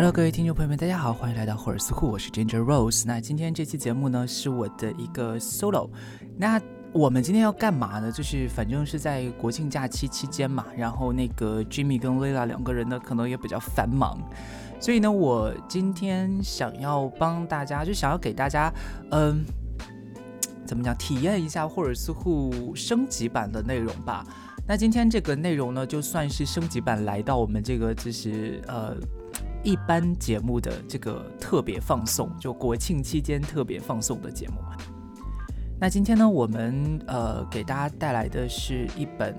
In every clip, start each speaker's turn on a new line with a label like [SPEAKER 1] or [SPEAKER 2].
[SPEAKER 1] Hello，各位听众朋友们，大家好，欢迎来到霍尔斯库，我是 Ginger Rose。那今天这期节目呢，是我的一个 solo。那我们今天要干嘛呢？就是反正是在国庆假期期间嘛，然后那个 Jimmy 跟 Lila 两个人呢，可能也比较繁忙，所以呢，我今天想要帮大家，就想要给大家，嗯，怎么讲，体验一下霍尔斯库升级版的内容吧。那今天这个内容呢，就算是升级版来到我们这个就是呃。一般节目的这个特别放送，就国庆期间特别放送的节目。那今天呢，我们呃给大家带来的是一本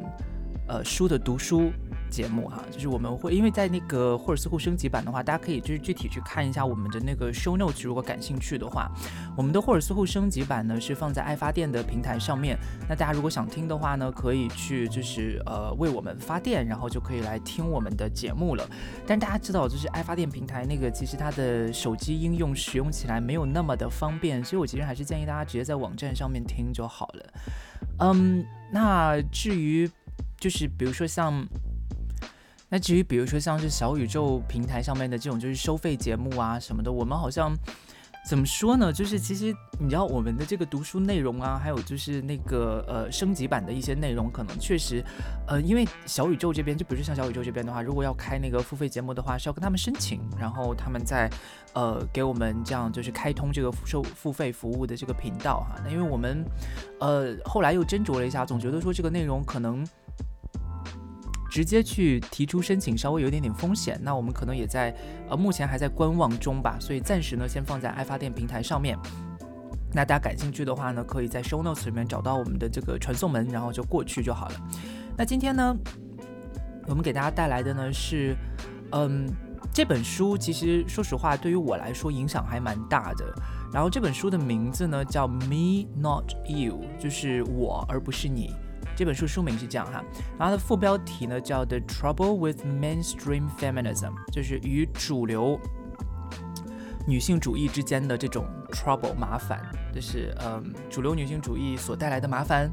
[SPEAKER 1] 呃书的读书。节目哈，就是我们会因为在那个霍尔斯库升级版的话，大家可以就是具体去看一下我们的那个 show notes，如果感兴趣的话，我们的霍尔斯库升级版呢是放在爱发电的平台上面。那大家如果想听的话呢，可以去就是呃为我们发电，然后就可以来听我们的节目了。但大家知道，就是爱发电平台那个其实它的手机应用使用起来没有那么的方便，所以我其实还是建议大家直接在网站上面听就好了。嗯，那至于就是比如说像。那至于比如说像是小宇宙平台上面的这种就是收费节目啊什么的，我们好像怎么说呢？就是其实你知道我们的这个读书内容啊，还有就是那个呃升级版的一些内容，可能确实呃因为小宇宙这边，就比如说像小宇宙这边的话，如果要开那个付费节目的话，是要跟他们申请，然后他们在呃给我们这样就是开通这个收付费服务的这个频道哈。那因为我们呃后来又斟酌了一下，总觉得说这个内容可能。直接去提出申请稍微有一点点风险，那我们可能也在呃目前还在观望中吧，所以暂时呢先放在爱发电平台上面。那大家感兴趣的话呢，可以在 show notes 里面找到我们的这个传送门，然后就过去就好了。那今天呢，我们给大家带来的呢是，嗯，这本书其实说实话对于我来说影响还蛮大的。然后这本书的名字呢叫 Me Not You，就是我而不是你。这本书书名是这样哈，然后它的副标题呢叫 The Trouble with Mainstream Feminism，就是与主流女性主义之间的这种 trouble 麻烦，就是嗯主流女性主义所带来的麻烦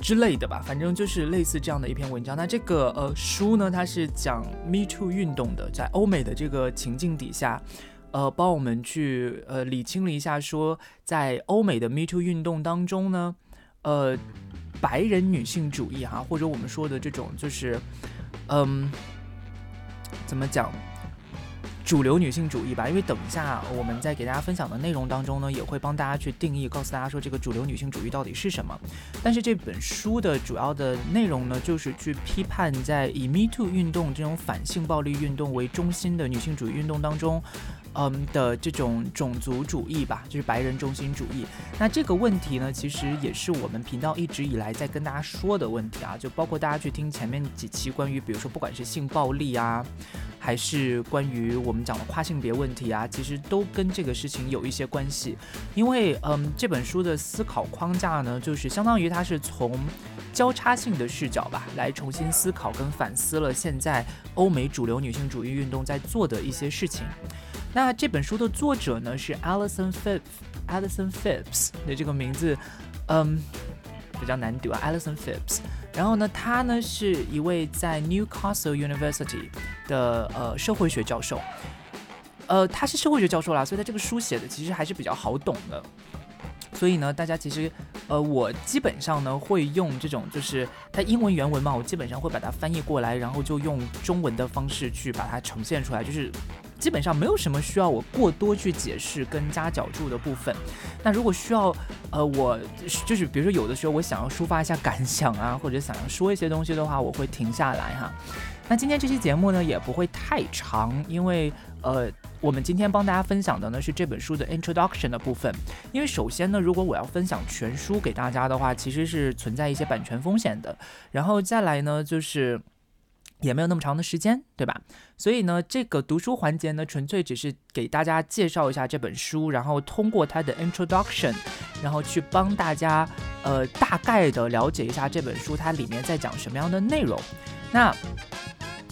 [SPEAKER 1] 之类的吧，反正就是类似这样的一篇文章。那这个呃书呢，它是讲 Me Too 运动的，在欧美的这个情境底下，呃帮我们去呃理清了一下，说在欧美的 Me Too 运动当中呢，呃。白人女性主义哈，或者我们说的这种就是，嗯，怎么讲，主流女性主义吧。因为等一下我们在给大家分享的内容当中呢，也会帮大家去定义，告诉大家说这个主流女性主义到底是什么。但是这本书的主要的内容呢，就是去批判在以 Me Too 运动这种反性暴力运动为中心的女性主义运动当中。嗯的这种种族主义吧，就是白人中心主义。那这个问题呢，其实也是我们频道一直以来在跟大家说的问题啊，就包括大家去听前面几期关于，比如说不管是性暴力啊，还是关于我们讲的跨性别问题啊，其实都跟这个事情有一些关系。因为嗯，这本书的思考框架呢，就是相当于它是从交叉性的视角吧，来重新思考跟反思了现在欧美主流女性主义运动在做的一些事情。那这本书的作者呢是 Alison Phipps，Alison Phipps 的这个名字，嗯，比较难读啊，Alison Phipps。然后呢，他呢是一位在 Newcastle University 的呃社会学教授，呃，他是社会学教授啦，所以他这个书写的其实还是比较好懂的。所以呢，大家其实，呃，我基本上呢会用这种，就是它英文原文嘛，我基本上会把它翻译过来，然后就用中文的方式去把它呈现出来，就是。基本上没有什么需要我过多去解释跟加脚注的部分。那如果需要，呃，我就是比如说有的时候我想要抒发一下感想啊，或者想要说一些东西的话，我会停下来哈。那今天这期节目呢也不会太长，因为呃，我们今天帮大家分享的呢是这本书的 introduction 的部分。因为首先呢，如果我要分享全书给大家的话，其实是存在一些版权风险的。然后再来呢，就是。也没有那么长的时间，对吧？所以呢，这个读书环节呢，纯粹只是给大家介绍一下这本书，然后通过它的 introduction，然后去帮大家呃大概的了解一下这本书它里面在讲什么样的内容。那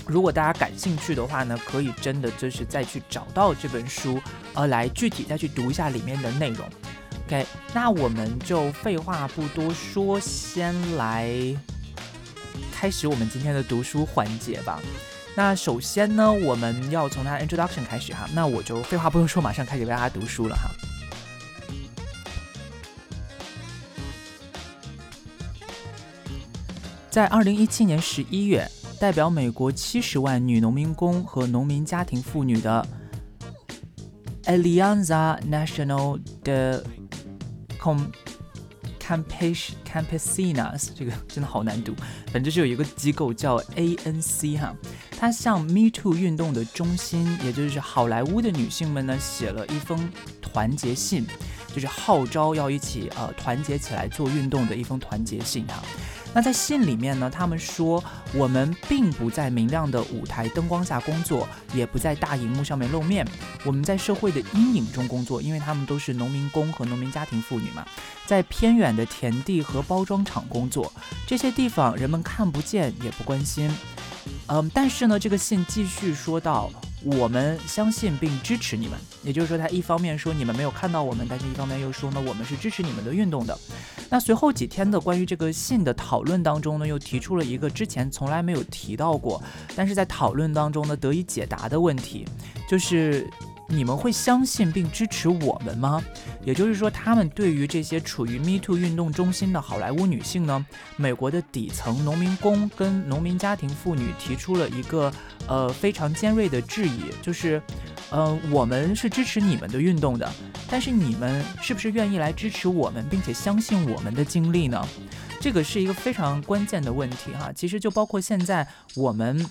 [SPEAKER 1] 如果大家感兴趣的话呢，可以真的就是再去找到这本书，呃，来具体再去读一下里面的内容。OK，那我们就废话不多说，先来。开始我们今天的读书环节吧。那首先呢，我们要从他 introduction 开始哈。那我就废话不用说，马上开始为大家读书了哈。在二零一七年十一月，代表美国七十万女农民工和农民家庭妇女的 Alianza Nacional de Com Campes Campesinas，这个真的好难读。反正就是有一个机构叫 ANC 哈，它向 Me Too 运动的中心，也就是好莱坞的女性们呢，写了一封团结信，就是号召要一起呃团结起来做运动的一封团结信哈。那在信里面呢，他们说我们并不在明亮的舞台灯光下工作，也不在大荧幕上面露面，我们在社会的阴影中工作，因为他们都是农民工和农民家庭妇女嘛，在偏远的田地和包装厂工作，这些地方人们看不见也不关心。嗯，但是呢，这个信继续说到。我们相信并支持你们，也就是说，他一方面说你们没有看到我们，但是一方面又说呢，我们是支持你们的运动的。那随后几天的关于这个信的讨论当中呢，又提出了一个之前从来没有提到过，但是在讨论当中呢得以解答的问题，就是。你们会相信并支持我们吗？也就是说，他们对于这些处于 Me Too 运动中心的好莱坞女性呢，美国的底层农民工跟农民家庭妇女提出了一个呃非常尖锐的质疑，就是，呃，我们是支持你们的运动的，但是你们是不是愿意来支持我们，并且相信我们的经历呢？这个是一个非常关键的问题哈。其实就包括现在我们。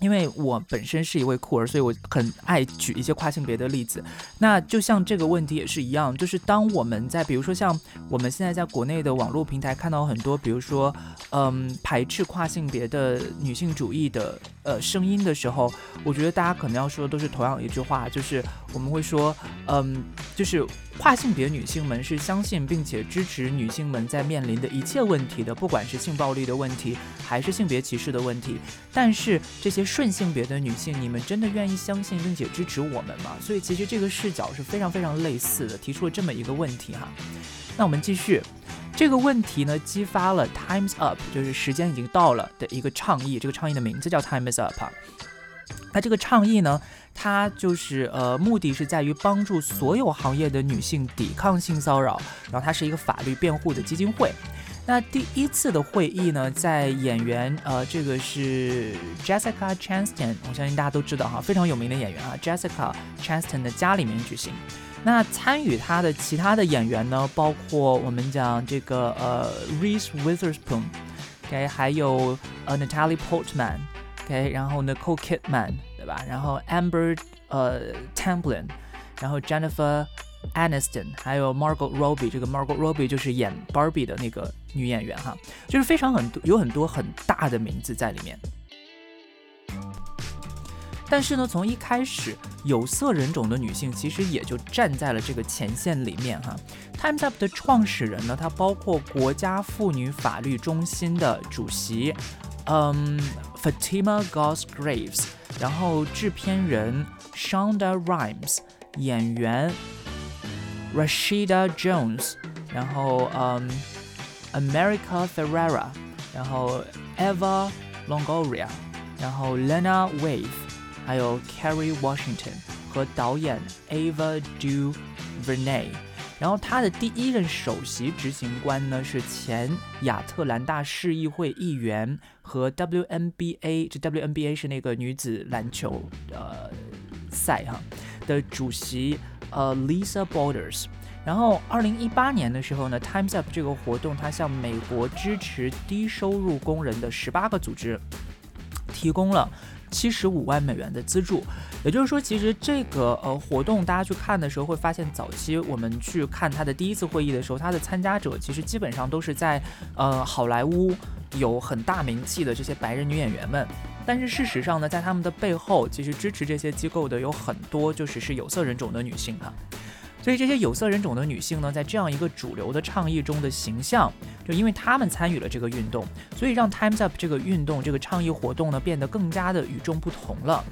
[SPEAKER 1] 因为我本身是一位酷儿，所以我很爱举一些跨性别的例子。那就像这个问题也是一样，就是当我们在比如说像我们现在在国内的网络平台看到很多，比如说嗯排斥跨性别的女性主义的呃声音的时候，我觉得大家可能要说的都是同样一句话，就是我们会说嗯就是跨性别女性们是相信并且支持女性们在面临的一切问题的，不管是性暴力的问题还是性别歧视的问题，但是这些。顺性别的女性，你们真的愿意相信并且支持我们吗？所以其实这个视角是非常非常类似的，提出了这么一个问题哈。那我们继续，这个问题呢激发了 Times Up，就是时间已经到了的一个倡议。这个倡议的名字叫 Times Up。那这个倡议呢，它就是呃目的是在于帮助所有行业的女性抵抗性骚扰，然后它是一个法律辩护的基金会。那第一次的会议呢，在演员呃，这个是 Jessica Chastain，我相信大家都知道哈，非常有名的演员啊，Jessica Chastain 的家里面举行。那参与他的其他的演员呢，包括我们讲这个呃 Reese Witherspoon，OK，还有呃 Natalie Portman，OK，然后 Nicole Kidman，吧？然后 Amber 呃 Tamblyn，然后 Jennifer Aniston，还有 Margot Robbie，这个 Margot Robbie 就是演 Barbie 的那个。女演员哈，就是非常很多有很多很大的名字在里面。但是呢，从一开始，有色人种的女性其实也就站在了这个前线里面哈。Times Up 的创始人呢，他包括国家妇女法律中心的主席，嗯，Fatima Gos Graves，然后制片人 Shonda Rhimes，演员 Rashida Jones，然后嗯。America Ferrera，然后 Eva Longoria，然后 Lena Waithe，还有 Kerry Washington 和导演 Ava DuVernay。 然后他的第一任首席执行官呢是前亚特兰大市议会议员和 WNBA，这 WNBA 是那个女子篮球呃赛哈的主席呃 Lisa Borders。然后，二零一八年的时候呢，Times Up 这个活动，它向美国支持低收入工人的十八个组织提供了七十五万美元的资助。也就是说，其实这个呃活动，大家去看的时候会发现，早期我们去看它的第一次会议的时候，它的参加者其实基本上都是在呃好莱坞有很大名气的这些白人女演员们。但是事实上呢，在他们的背后，其实支持这些机构的有很多就是是有色人种的女性哈。所以这些有色人种的女性呢，在这样一个主流的倡议中的形象，就因为她们参与了这个运动，所以让 Times Up 这个运动、这个倡议活动呢，变得更加的与众不同了。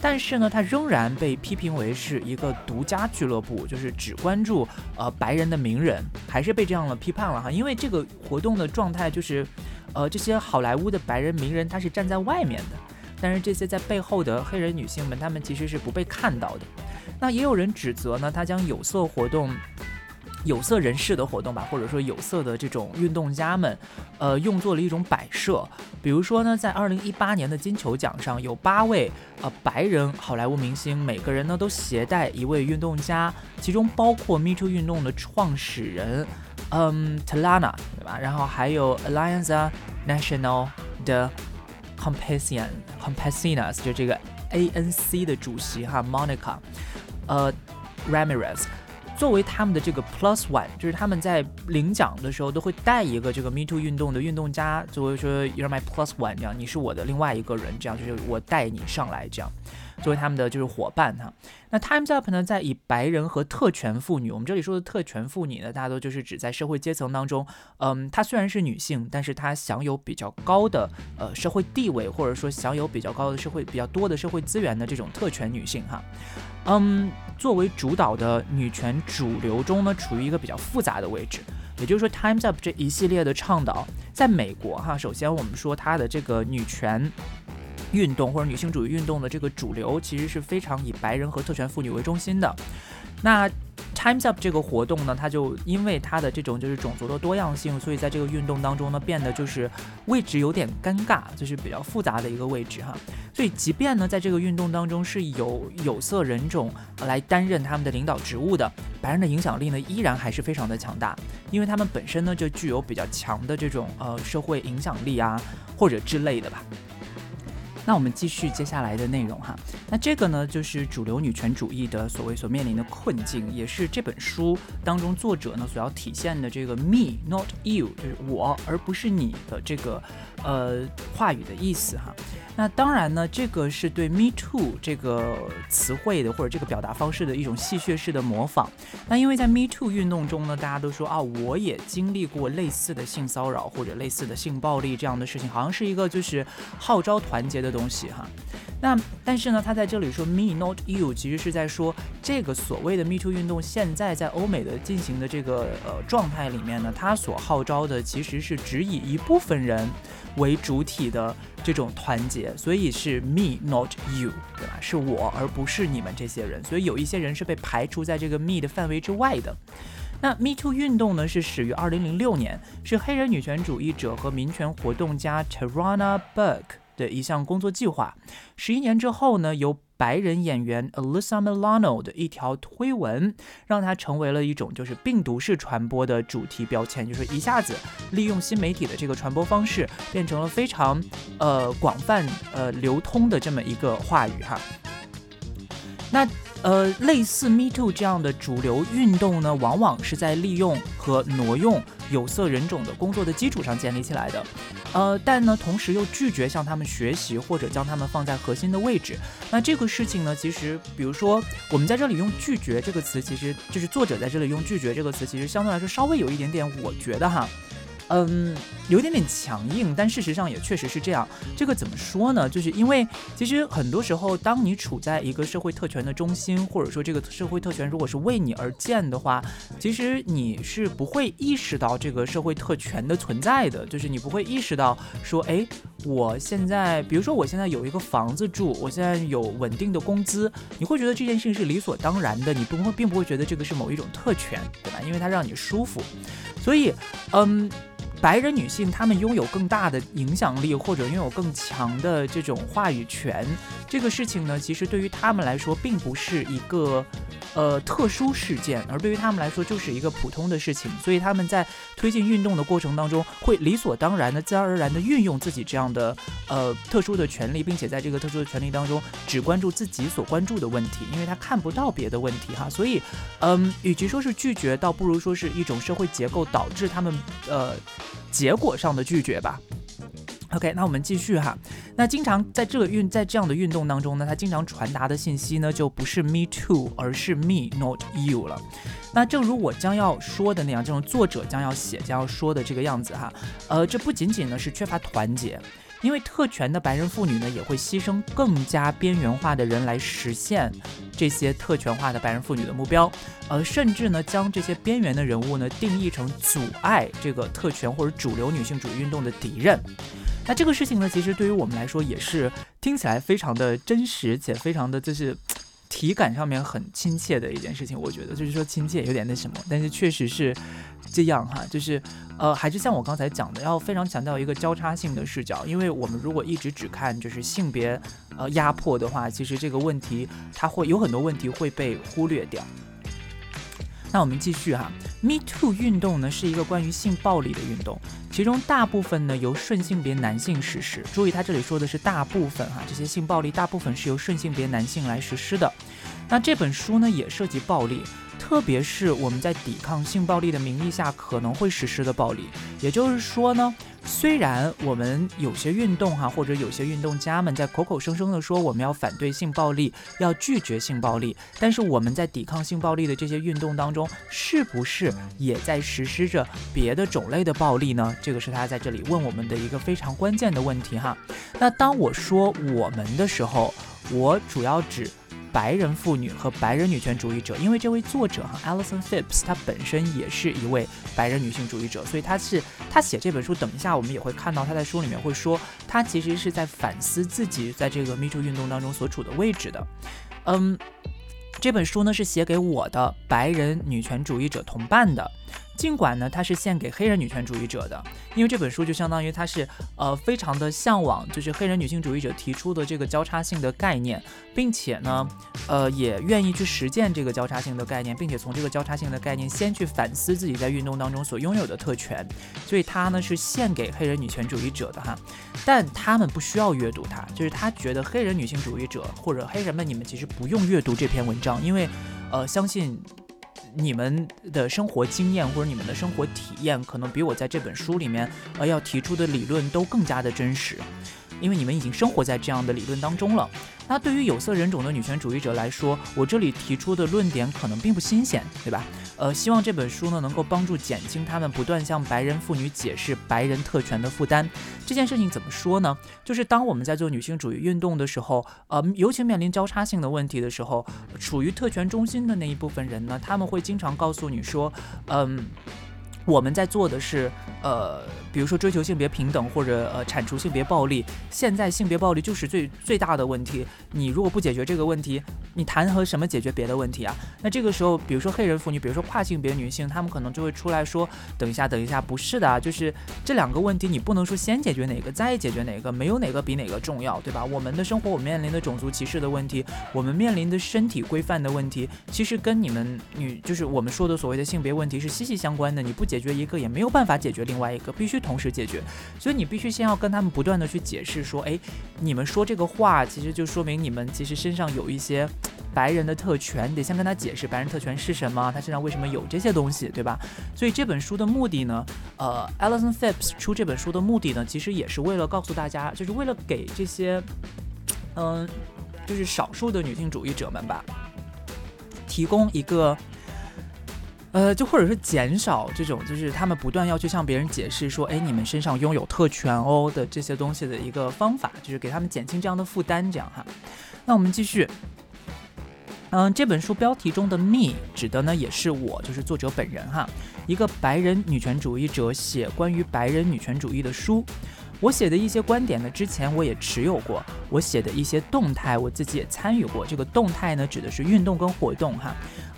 [SPEAKER 1] 但是呢，它仍然被批评为是一个独家俱乐部，就是只关注呃白人的名人，还是被这样的批判了哈。因为这个活动的状态就是，呃，这些好莱坞的白人名人他是站在外面的。但是这些在背后的黑人女性们，她们其实是不被看到的。那也有人指责呢，他将有色活动。有色人士的活动吧，或者说有色的这种运动家们，呃，用作了一种摆设。比如说呢，在二零一八年的金球奖上，有八位呃白人好莱坞明星，每个人呢都携带一位运动家，其中包括 Me Too 运动的创始人，嗯，Talana，对吧？然后还有 Alliance National 的 Compassion Compassionas，就这个 ANC 的主席哈，Monica，呃，Ramirez。作为他们的这个 plus one，就是他们在领奖的时候都会带一个这个 Me Too 运动的运动家，作为说 You're my plus one，这样你是我的另外一个人，这样就是我带你上来，这样作为他们的就是伙伴哈。那 Times Up 呢，在以白人和特权妇女，我们这里说的特权妇女呢，大多就是指在社会阶层当中，嗯，她虽然是女性，但是她享有比较高的呃社会地位，或者说享有比较高的社会比较多的社会资源的这种特权女性哈。嗯，作为主导的女权主流中呢，处于一个比较复杂的位置。也就是说，Times Up 这一系列的倡导，在美国哈，首先我们说它的这个女权运动或者女性主义运动的这个主流，其实是非常以白人和特权妇女为中心的。那 Times Up 这个活动呢，它就因为它的这种就是种族的多样性，所以在这个运动当中呢，变得就是位置有点尴尬，就是比较复杂的一个位置哈。所以即便呢，在这个运动当中是有有色人种来担任他们的领导职务的，白人的影响力呢依然还是非常的强大，因为他们本身呢就具有比较强的这种呃社会影响力啊，或者之类的吧。那我们继续接下来的内容哈。那这个呢，就是主流女权主义的所谓所面临的困境，也是这本书当中作者呢所要体现的这个 “me not you”，就是我而不是你的这个呃话语的意思哈。那当然呢，这个是对 “me too” 这个词汇的或者这个表达方式的一种戏谑式的模仿。那因为在 “me too” 运动中呢，大家都说啊，我也经历过类似的性骚扰或者类似的性暴力这样的事情，好像是一个就是号召团结的。东西哈，那但是呢，他在这里说 me not you，其实是在说这个所谓的 me too 运动现在在欧美的进行的这个呃状态里面呢，它所号召的其实是只以一部分人为主体的这种团结，所以是 me not you，对吧？是我而不是你们这些人，所以有一些人是被排除在这个 me 的范围之外的。那 me too 运动呢，是始于二零零六年，是黑人女权主义者和民权活动家 Tarana Burke。的一项工作计划，十一年之后呢，由白人演员 Alyssa Milano 的一条推文，让它成为了一种就是病毒式传播的主题标签，就是一下子利用新媒体的这个传播方式，变成了非常呃广泛呃流通的这么一个话语哈。那呃，类似 Me Too 这样的主流运动呢，往往是在利用和挪用有色人种的工作的基础上建立起来的，呃，但呢，同时又拒绝向他们学习或者将他们放在核心的位置。那这个事情呢，其实，比如说，我们在这里用“拒绝”这个词，其实就是作者在这里用“拒绝”这个词，其实相对来说稍微有一点点，我觉得哈。嗯，有点点强硬，但事实上也确实是这样。这个怎么说呢？就是因为其实很多时候，当你处在一个社会特权的中心，或者说这个社会特权如果是为你而建的话，其实你是不会意识到这个社会特权的存在的。就是你不会意识到说，哎，我现在，比如说我现在有一个房子住，我现在有稳定的工资，你会觉得这件事情是理所当然的，你不会并不会觉得这个是某一种特权，对吧？因为它让你舒服。所以，嗯。白人女性，她们拥有更大的影响力，或者拥有更强的这种话语权，这个事情呢，其实对于她们来说，并不是一个呃特殊事件，而对于她们来说，就是一个普通的事情。所以他们在推进运动的过程当中，会理所当然的、自然而然的运用自己这样的呃特殊的权利，并且在这个特殊的权利当中，只关注自己所关注的问题，因为她看不到别的问题哈。所以，嗯，与其说是拒绝，倒不如说是一种社会结构导致他们呃。结果上的拒绝吧。OK，那我们继续哈。那经常在这个运在这样的运动当中呢，它经常传达的信息呢，就不是 Me Too，而是 Me Not You 了。那正如我将要说的那样，这种作者将要写将要说的这个样子哈。呃，这不仅仅呢是缺乏团结。因为特权的白人妇女呢，也会牺牲更加边缘化的人来实现这些特权化的白人妇女的目标，呃，甚至呢，将这些边缘的人物呢定义成阻碍这个特权或者主流女性主义运动的敌人。那这个事情呢，其实对于我们来说也是听起来非常的真实，且非常的就是体感上面很亲切的一件事情。我觉得就是说亲切有点那什么，但是确实是这样哈，就是呃，还是像我刚才讲的，要非常强调一个交叉性的视角，因为我们如果一直只看就是性别呃压迫的话，其实这个问题它会有很多问题会被忽略掉。那我们继续哈，Me Too 运动呢是一个关于性暴力的运动，其中大部分呢由顺性别男性实施。注意，他这里说的是大部分哈，这些性暴力大部分是由顺性别男性来实施的。那这本书呢也涉及暴力。特别是我们在抵抗性暴力的名义下可能会实施的暴力，也就是说呢，虽然我们有些运动哈，或者有些运动家们在口口声声的说我们要反对性暴力，要拒绝性暴力，但是我们在抵抗性暴力的这些运动当中，是不是也在实施着别的种类的暴力呢？这个是他在这里问我们的一个非常关键的问题哈。那当我说我们的时候，我主要指。白人妇女和白人女权主义者，因为这位作者哈，Alison Phipps，她本身也是一位白人女性主义者，所以她是她写这本书。等一下我们也会看到她在书里面会说，她其实是在反思自己在这个 Me Too 运动当中所处的位置的。嗯，这本书呢是写给我的白人女权主义者同伴的。尽管呢，它是献给黑人女权主义者的，因为这本书就相当于它是呃非常的向往，就是黑人女性主义者提出的这个交叉性的概念，并且呢，呃也愿意去实践这个交叉性的概念，并且从这个交叉性的概念先去反思自己在运动当中所拥有的特权，所以它呢是献给黑人女权主义者的哈，但他们不需要阅读它，就是他觉得黑人女性主义者或者黑人们，你们其实不用阅读这篇文章，因为呃相信。你们的生活经验或者你们的生活体验，可能比我在这本书里面呃要提出的理论都更加的真实。因为你们已经生活在这样的理论当中了。那对于有色人种的女权主义者来说，我这里提出的论点可能并不新鲜，对吧？呃，希望这本书呢能够帮助减轻他们不断向白人妇女解释白人特权的负担。这件事情怎么说呢？就是当我们在做女性主义运动的时候，呃，尤其面临交叉性的问题的时候，处于特权中心的那一部分人呢，他们会经常告诉你说，嗯。我们在做的是，呃，比如说追求性别平等或者呃铲除性别暴力。现在性别暴力就是最最大的问题。你如果不解决这个问题，你谈和什么解决别的问题啊？那这个时候，比如说黑人妇女，比如说跨性别女性，她们可能就会出来说：“等一下，等一下，不是的，啊就是这两个问题，你不能说先解决哪个再解决哪个，没有哪个比哪个重要，对吧？我们的生活，我们面临的种族歧视的问题，我们面临的身体规范的问题，其实跟你们女就是我们说的所谓的性别问题是息息相关的。你不。解决一个也没有办法解决另外一个，必须同时解决。所以你必须先要跟他们不断的去解释说，哎，你们说这个话，其实就说明你们其实身上有一些 白人的特权，你得先跟他解释白人特权是什么，他身上为什么有这些东西，对吧？所以这本书的目的呢，呃，Alison Phipps 出这本书的目的呢，其实也是为了告诉大家，就是为了给这些，嗯，就是少数的女性主义者们吧，提供一个。呃，就或者是减少这种，就是他们不断要去向别人解释说，哎，你们身上拥有特权哦的这些东西的一个方法，就是给他们减轻这样的负担，这样哈。那我们继续，嗯，这本书标题中的 “me” 指的呢，也是我，就是作者本人哈，一个白人女权主义者写关于白人女权主义的书。我写的一些观点呢，之前我也持有过。我写的一些动态，我自己也参与过。这个动态呢，指的是运动跟活动哈，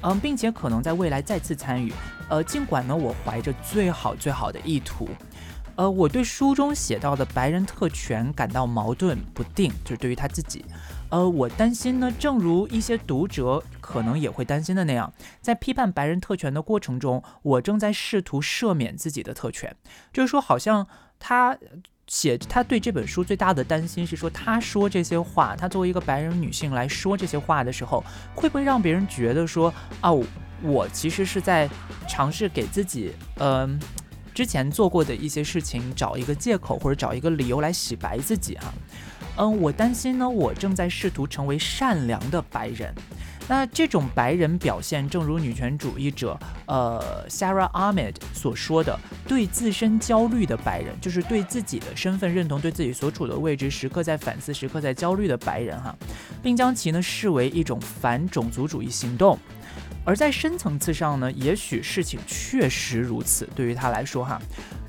[SPEAKER 1] 嗯，并且可能在未来再次参与。呃，尽管呢，我怀着最好最好的意图，呃，我对书中写到的白人特权感到矛盾不定，就是对于他自己。呃，我担心呢，正如一些读者可能也会担心的那样，在批判白人特权的过程中，我正在试图赦免自己的特权，就是说，好像他。写他对这本书最大的担心是说，他说这些话，他作为一个白人女性来说这些话的时候，会不会让别人觉得说，哦，我其实是在尝试给自己，嗯，之前做过的一些事情找一个借口或者找一个理由来洗白自己哈，嗯，我担心呢，我正在试图成为善良的白人。那这种白人表现，正如女权主义者呃 Sarah Ahmed 所说的，对自身焦虑的白人，就是对自己的身份认同、对自己所处的位置时刻在反思、时刻在焦虑的白人哈，并将其呢视为一种反种族主义行动。而在深层次上呢，也许事情确实如此。对于他来说哈，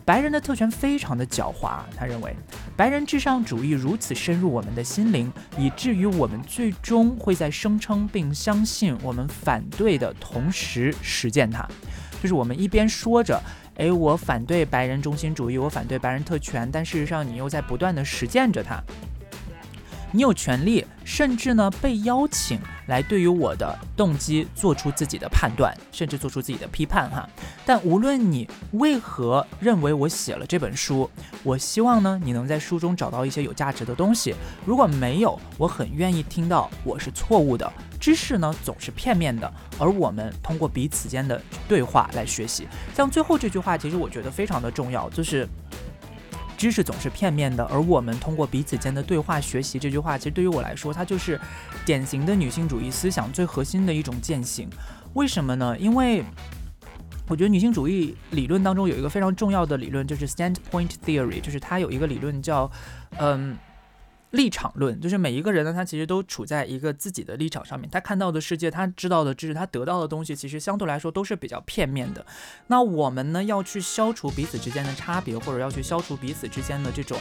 [SPEAKER 1] 白人的特权非常的狡猾。他认为，白人至上主义如此深入我们的心灵，以至于我们最终会在声称并相信我们反对的同时实践它。就是我们一边说着，诶，我反对白人中心主义，我反对白人特权，但事实上你又在不断的实践着它。你有权利，甚至呢被邀请来对于我的动机做出自己的判断，甚至做出自己的批判哈。但无论你为何认为我写了这本书，我希望呢你能在书中找到一些有价值的东西。如果没有，我很愿意听到我是错误的。知识呢总是片面的，而我们通过彼此间的对话来学习。像最后这句话，其实我觉得非常的重要，就是。知识总是片面的，而我们通过彼此间的对话学习。这句话其实对于我来说，它就是典型的女性主义思想最核心的一种践行。为什么呢？因为我觉得女性主义理论当中有一个非常重要的理论，就是 standpoint theory，就是它有一个理论叫，嗯。立场论就是每一个人呢，他其实都处在一个自己的立场上面，他看到的世界，他知道的知识，他得到的东西，其实相对来说都是比较片面的。那我们呢，要去消除彼此之间的差别，或者要去消除彼此之间的这种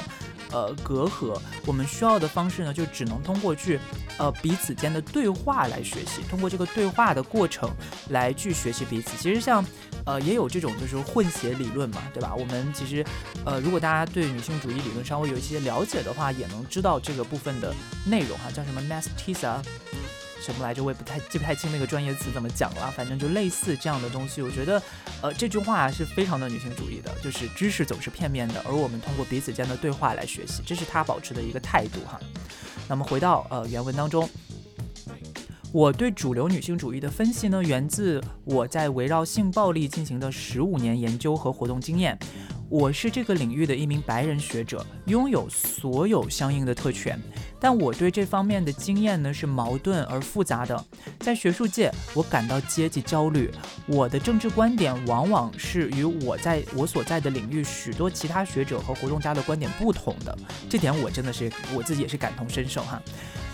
[SPEAKER 1] 呃隔阂，我们需要的方式呢，就只能通过去呃彼此间的对话来学习，通过这个对话的过程来去学习彼此。其实像呃也有这种就是混血理论嘛，对吧？我们其实呃如果大家对女性主义理论稍微有一些了解的话，也能知道。这个部分的内容哈，叫什么 mestiza，什么来着？我也不太记不太清那个专业词怎么讲了。反正就类似这样的东西。我觉得，呃，这句话是非常的女性主义的，就是知识总是片面的，而我们通过彼此间的对话来学习，这是她保持的一个态度哈。那么回到呃原文当中，我对主流女性主义的分析呢，源自我在围绕性暴力进行的十五年研究和活动经验。我是这个领域的一名白人学者，拥有所有相应的特权，但我对这方面的经验呢是矛盾而复杂的。在学术界，我感到阶级焦虑，我的政治观点往往是与我在我所在的领域许多其他学者和活动家的观点不同的。这点我真的是我自己也是感同身受哈，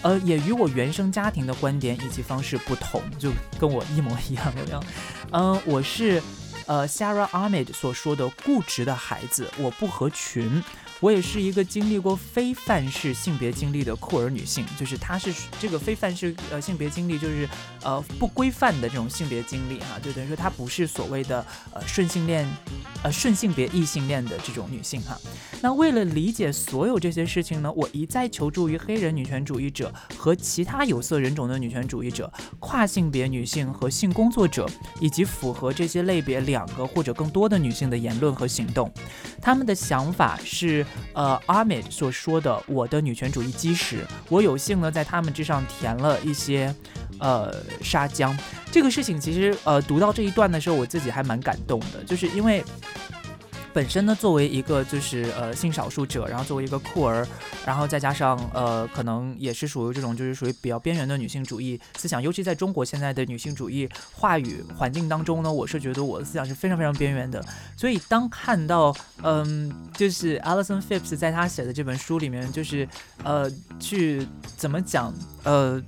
[SPEAKER 1] 呃，也与我原生家庭的观点以及方式不同，就跟我一模一样，有没有？嗯，我是。呃，Sarah Ahmed 所说的固执的孩子，我不合群。我也是一个经历过非范式性别经历的酷儿女性，就是她是这个非范式呃性别经历，就是呃不规范的这种性别经历哈，就等于说她不是所谓的呃顺性恋，呃顺性别异性恋的这种女性哈。那为了理解所有这些事情呢，我一再求助于黑人女权主义者和其他有色人种的女权主义者、跨性别女性和性工作者，以及符合这些类别两个或者更多的女性的言论和行动。他们的想法是。呃，阿美所说的我的女权主义基石，我有幸呢在他们之上填了一些呃沙浆。这个事情其实呃读到这一段的时候，我自己还蛮感动的，就是因为。本身呢，作为一个就是呃性少数者，然后作为一个酷儿，然后再加上呃可能也是属于这种就是属于比较边缘的女性主义思想，尤其在中国现在的女性主义话语环境当中呢，我是觉得我的思想是非常非常边缘的。所以当看到嗯就是 Alison Phipps 在他写的这本书里面，就是呃去怎么讲呃。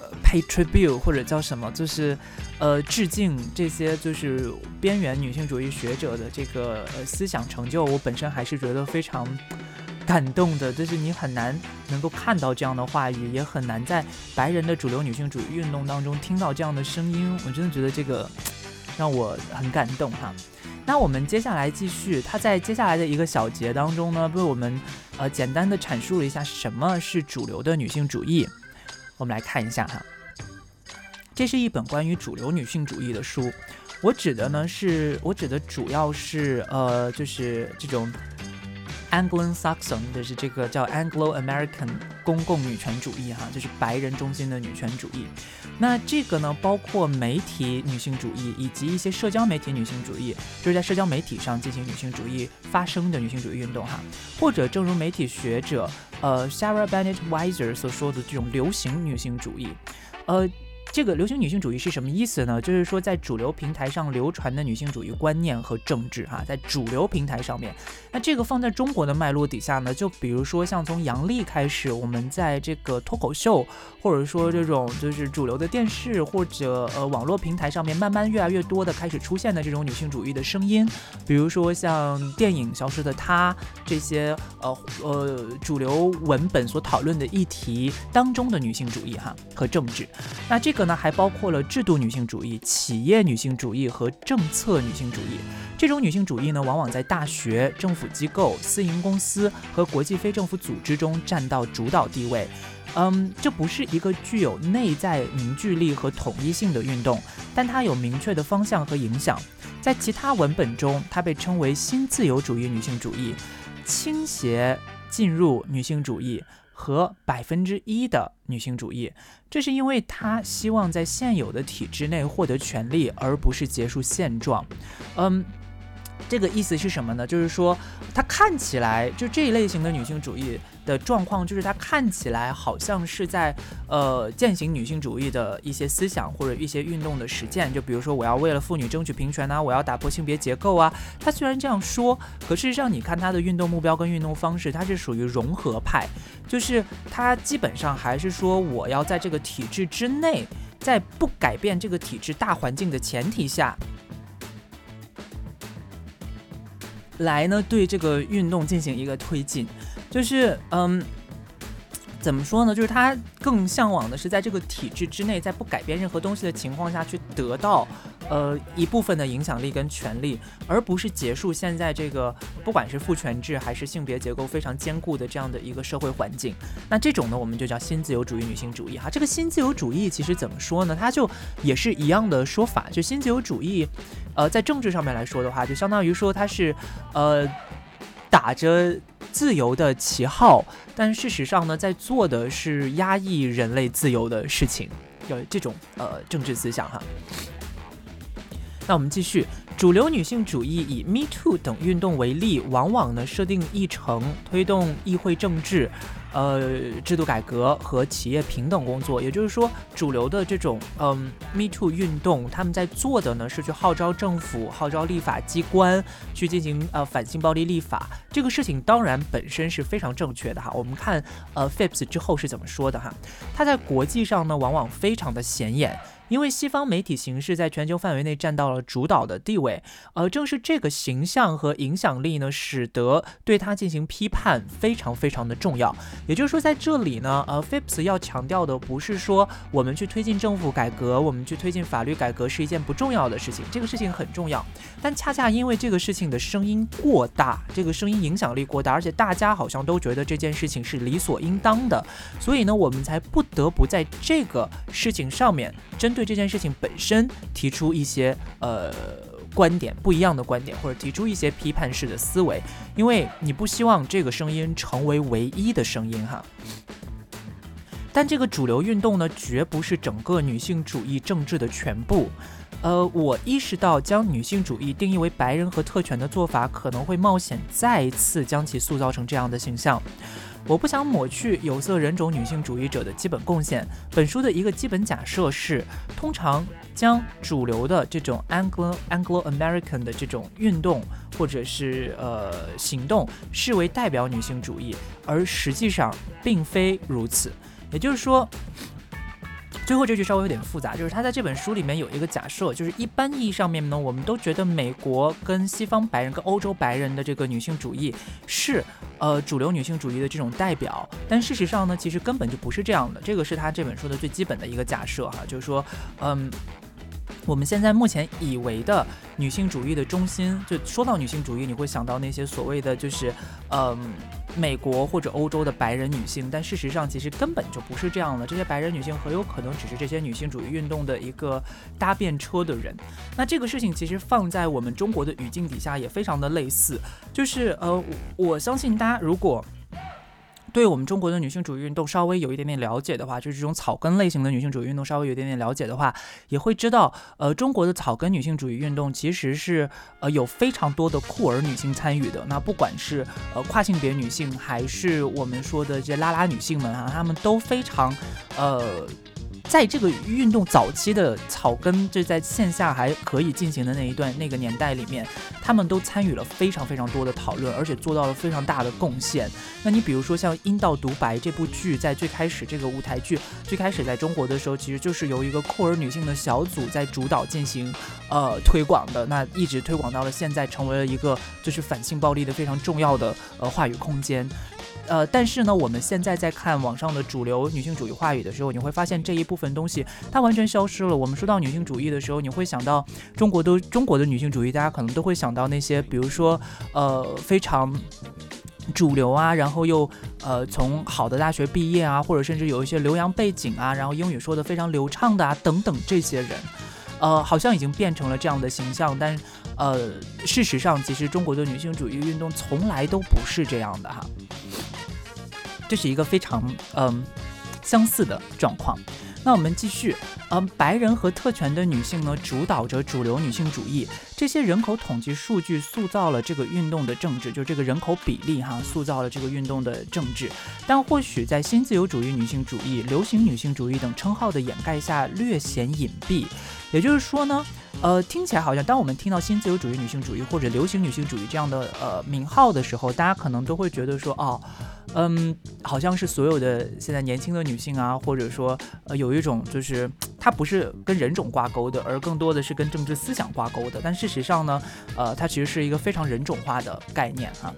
[SPEAKER 1] 呃 pay tribute 或者叫什么，就是呃致敬这些就是边缘女性主义学者的这个呃思想成就，我本身还是觉得非常感动的。就是你很难能够看到这样的话语，也很难在白人的主流女性主义运动当中听到这样的声音。我真的觉得这个让我很感动哈。那我们接下来继续，他在接下来的一个小节当中呢，为我们呃简单的阐述了一下什么是主流的女性主义。我们来看一下哈。这是一本关于主流女性主义的书，我指的呢是，我指的主要是呃，就是这种 Anglo-Saxon，就是这个叫 Anglo-American 公共女权主义哈，就是白人中心的女权主义。那这个呢，包括媒体女性主义以及一些社交媒体女性主义，就是在社交媒体上进行女性主义发生的女性主义运动哈，或者正如媒体学者呃 Sarah Bennett Weiser 所说的这种流行女性主义，呃。这个流行女性主义是什么意思呢？就是说在主流平台上流传的女性主义观念和政治哈，在主流平台上面，那这个放在中国的脉络底下呢，就比如说像从杨笠开始，我们在这个脱口秀或者说这种就是主流的电视或者呃网络平台上面，慢慢越来越多的开始出现的这种女性主义的声音，比如说像电影《消失的她》这些呃呃主流文本所讨论的议题当中的女性主义哈和政治，那这个呢还包括了制度女性主义、企业女性主义和政策女性主义。这种女性主义呢，往往在大学、政府机构、私营公司和国际非政府组织中占到主导地位。嗯，这不是一个具有内在凝聚力和统一性的运动，但它有明确的方向和影响。在其他文本中，它被称为新自由主义女性主义、倾斜进入女性主义和百分之一的女性主义。这是因为他希望在现有的体制内获得权利，而不是结束现状。嗯。这个意思是什么呢？就是说，它看起来就这一类型的女性主义的状况，就是它看起来好像是在呃践行女性主义的一些思想或者一些运动的实践。就比如说，我要为了妇女争取平权啊，我要打破性别结构啊。它虽然这样说，可事实上你看它的运动目标跟运动方式，它是属于融合派，就是它基本上还是说我要在这个体制之内，在不改变这个体制大环境的前提下。来呢，对这个运动进行一个推进，就是嗯，怎么说呢？就是他更向往的是在这个体制之内，在不改变任何东西的情况下去得到。呃，一部分的影响力跟权利，而不是结束现在这个不管是父权制还是性别结构非常坚固的这样的一个社会环境。那这种呢，我们就叫新自由主义女性主义哈。这个新自由主义其实怎么说呢？它就也是一样的说法，就新自由主义，呃，在政治上面来说的话，就相当于说它是呃打着自由的旗号，但事实上呢，在做的是压抑人类自由的事情，有这种呃政治思想哈。那我们继续，主流女性主义以 Me Too 等运动为例，往往呢设定议程，推动议会政治，呃，制度改革和企业平等工作。也就是说，主流的这种嗯 Me Too 运动，他们在做的呢是去号召政府、号召立法机关去进行呃反性暴力立法。这个事情当然本身是非常正确的哈。我们看呃 Phipps 之后是怎么说的哈？他在国际上呢往往非常的显眼。因为西方媒体形式在全球范围内占到了主导的地位，而正是这个形象和影响力呢，使得对他进行批判非常非常的重要。也就是说，在这里呢，呃，PHIPS 要强调的不是说我们去推进政府改革，我们去推进法律改革是一件不重要的事情，这个事情很重要。但恰恰因为这个事情的声音过大，这个声音影响力过大，而且大家好像都觉得这件事情是理所应当的，所以呢，我们才不得不在这个事情上面针。对这件事情本身提出一些呃观点不一样的观点，或者提出一些批判式的思维，因为你不希望这个声音成为唯一的声音哈。但这个主流运动呢，绝不是整个女性主义政治的全部。呃，我意识到将女性主义定义为白人和特权的做法，可能会冒险再一次将其塑造成这样的形象。我不想抹去有色人种女性主义者的基本贡献。本书的一个基本假设是，通常将主流的这种 Anglo Anglo American 的这种运动或者是呃行动视为代表女性主义，而实际上并非如此。也就是说。最后这句稍微有点复杂，就是他在这本书里面有一个假设，就是一般意义上面呢，我们都觉得美国跟西方白人跟欧洲白人的这个女性主义是呃主流女性主义的这种代表，但事实上呢，其实根本就不是这样的。这个是他这本书的最基本的一个假设哈，就是说，嗯。我们现在目前以为的女性主义的中心，就说到女性主义，你会想到那些所谓的就是，嗯，美国或者欧洲的白人女性，但事实上其实根本就不是这样的。这些白人女性很有可能只是这些女性主义运动的一个搭便车的人。那这个事情其实放在我们中国的语境底下也非常的类似，就是呃，我相信大家如果。对我们中国的女性主义运动稍微有一点点了解的话，就是这种草根类型的女性主义运动稍微有一点点了解的话，也会知道，呃，中国的草根女性主义运动其实是呃有非常多的酷儿女性参与的。那不管是呃跨性别女性，还是我们说的这拉拉女性们啊，她们都非常呃。在这个运动早期的草根，就在线下还可以进行的那一段那个年代里面，他们都参与了非常非常多的讨论，而且做到了非常大的贡献。那你比如说像《阴道独白》这部剧，在最开始这个舞台剧最开始在中国的时候，其实就是由一个酷儿女性的小组在主导进行呃推广的，那一直推广到了现在，成为了一个就是反性暴力的非常重要的呃话语空间。呃，但是呢，我们现在在看网上的主流女性主义话语的时候，你会发现这一部分东西它完全消失了。我们说到女性主义的时候，你会想到中国都中国的女性主义，大家可能都会想到那些，比如说呃非常主流啊，然后又呃从好的大学毕业啊，或者甚至有一些留洋背景啊，然后英语说的非常流畅的啊等等这些人，呃，好像已经变成了这样的形象，但呃事实上，其实中国的女性主义运动从来都不是这样的哈。这是一个非常嗯相似的状况。那我们继续，嗯，白人和特权的女性呢，主导着主流女性主义。这些人口统计数据塑造了这个运动的政治，就这个人口比例哈，塑造了这个运动的政治。但或许在新自由主义女性主义、流行女性主义等称号的掩盖下，略显隐蔽。也就是说呢，呃，听起来好像当我们听到新自由主义女性主义或者流行女性主义这样的呃名号的时候，大家可能都会觉得说，哦。嗯，好像是所有的现在年轻的女性啊，或者说，呃，有一种就是它不是跟人种挂钩的，而更多的是跟政治思想挂钩的。但是事实上呢，呃，它其实是一个非常人种化的概念哈，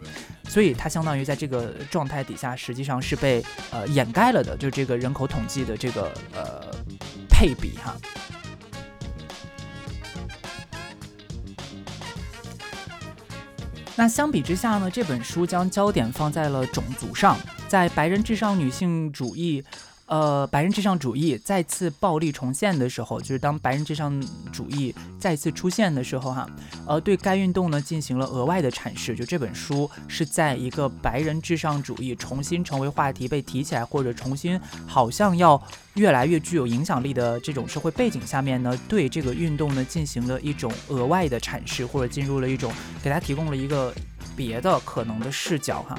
[SPEAKER 1] 所以它相当于在这个状态底下，实际上是被呃掩盖了的，就这个人口统计的这个呃配比哈。那相比之下呢，这本书将焦点放在了种族上，在白人至上女性主义。呃，白人至上主义再次暴力重现的时候，就是当白人至上主义再次出现的时候，哈，呃，对该运动呢进行了额外的阐释。就这本书是在一个白人至上主义重新成为话题被提起来，或者重新好像要越来越具有影响力的这种社会背景下面呢，对这个运动呢进行了一种额外的阐释，或者进入了一种给他提供了一个。别的可能的视角哈，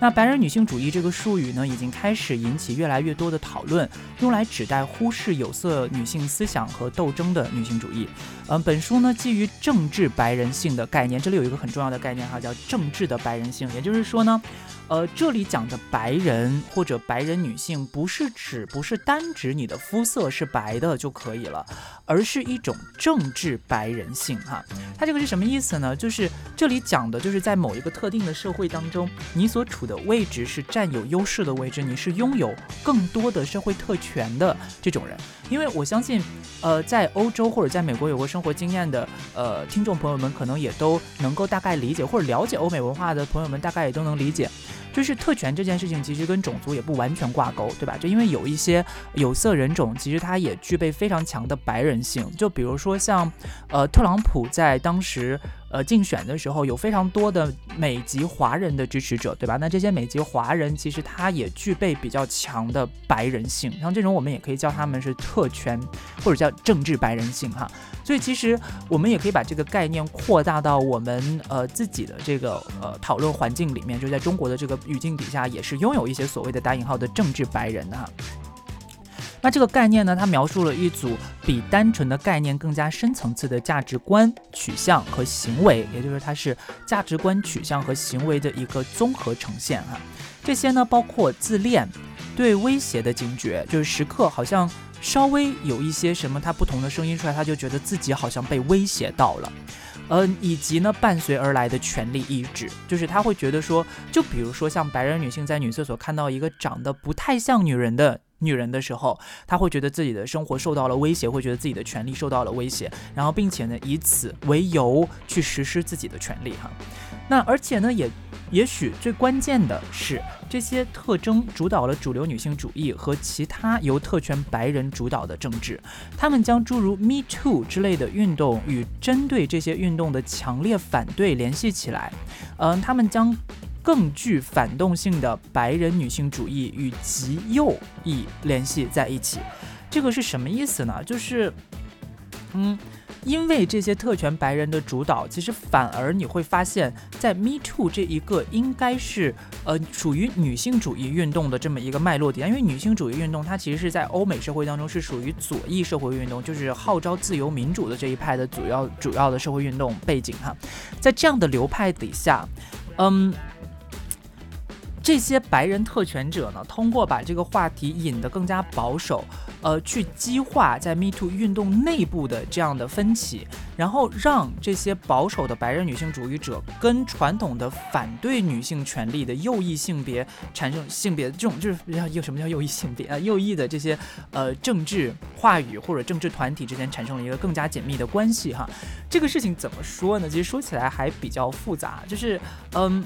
[SPEAKER 1] 那白人女性主义这个术语呢，已经开始引起越来越多的讨论，用来指代忽视有色女性思想和斗争的女性主义。嗯，本书呢基于政治白人性的概念，这里有一个很重要的概念哈，叫政治的白人性，也就是说呢。呃，这里讲的白人或者白人女性，不是指不是单指你的肤色是白的就可以了，而是一种政治白人性哈。它这个是什么意思呢？就是这里讲的就是在某一个特定的社会当中，你所处的位置是占有优势的位置，你是拥有更多的社会特权的这种人。因为我相信，呃，在欧洲或者在美国有过生活经验的呃听众朋友们，可能也都能够大概理解，或者了解欧美文化的朋友们，大概也都能理解。就是特权这件事情，其实跟种族也不完全挂钩，对吧？就因为有一些有色人种，其实他也具备非常强的白人性。就比如说像，呃，特朗普在当时。呃，竞选的时候有非常多的美籍华人的支持者，对吧？那这些美籍华人其实他也具备比较强的白人性，像这种我们也可以叫他们是特权，或者叫政治白人性哈。所以其实我们也可以把这个概念扩大到我们呃自己的这个呃讨论环境里面，就在中国的这个语境底下，也是拥有一些所谓的打引号的政治白人的哈。那这个概念呢？它描述了一组比单纯的概念更加深层次的价值观取向和行为，也就是它是价值观取向和行为的一个综合呈现哈。这些呢，包括自恋、对威胁的警觉，就是时刻好像稍微有一些什么他不同的声音出来，他就觉得自己好像被威胁到了。嗯，以及呢，伴随而来的权利意志，就是他会觉得说，就比如说像白人女性在女厕所看到一个长得不太像女人的。女人的时候，她会觉得自己的生活受到了威胁，会觉得自己的权利受到了威胁，然后并且呢，以此为由去实施自己的权利哈。那而且呢，也也许最关键的是，这些特征主导了主流女性主义和其他由特权白人主导的政治。他们将诸如 Me Too 之类的运动与针对这些运动的强烈反对联系起来。嗯，他们将。更具反动性的白人女性主义与极右翼联系在一起，这个是什么意思呢？就是，嗯，因为这些特权白人的主导，其实反而你会发现，在 Me Too 这一个应该是呃属于女性主义运动的这么一个脉络底下，因为女性主义运动它其实是在欧美社会当中是属于左翼社会运动，就是号召自由民主的这一派的主要主要的社会运动背景哈，在这样的流派底下，嗯。这些白人特权者呢，通过把这个话题引得更加保守，呃，去激化在 Me Too 运动内部的这样的分歧，然后让这些保守的白人女性主义者跟传统的反对女性权利的右翼性别产生性别这种就是要什么叫右翼性别啊？右翼的这些呃政治话语或者政治团体之间产生了一个更加紧密的关系哈。这个事情怎么说呢？其实说起来还比较复杂，就是嗯。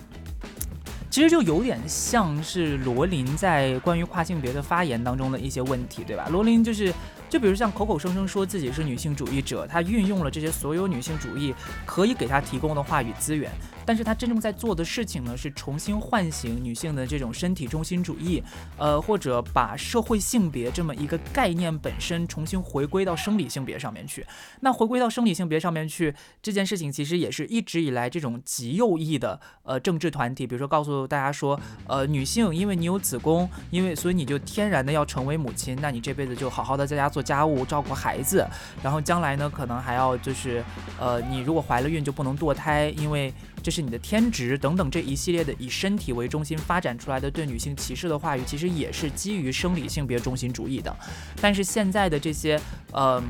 [SPEAKER 1] 其实就有点像是罗琳在关于跨性别的发言当中的一些问题，对吧？罗琳就是。就比如像口口声声说自己是女性主义者，她运用了这些所有女性主义可以给她提供的话语资源，但是他真正在做的事情呢，是重新唤醒女性的这种身体中心主义，呃，或者把社会性别这么一个概念本身重新回归到生理性别上面去。那回归到生理性别上面去这件事情，其实也是一直以来这种极右翼的呃政治团体，比如说告诉大家说，呃，女性因为你有子宫，因为所以你就天然的要成为母亲，那你这辈子就好好的在家。做家务、照顾孩子，然后将来呢，可能还要就是，呃，你如果怀了孕就不能堕胎，因为这是是你的天职等等这一系列的以身体为中心发展出来的对女性歧视的话语，其实也是基于生理性别中心主义的。但是现在的这些，嗯。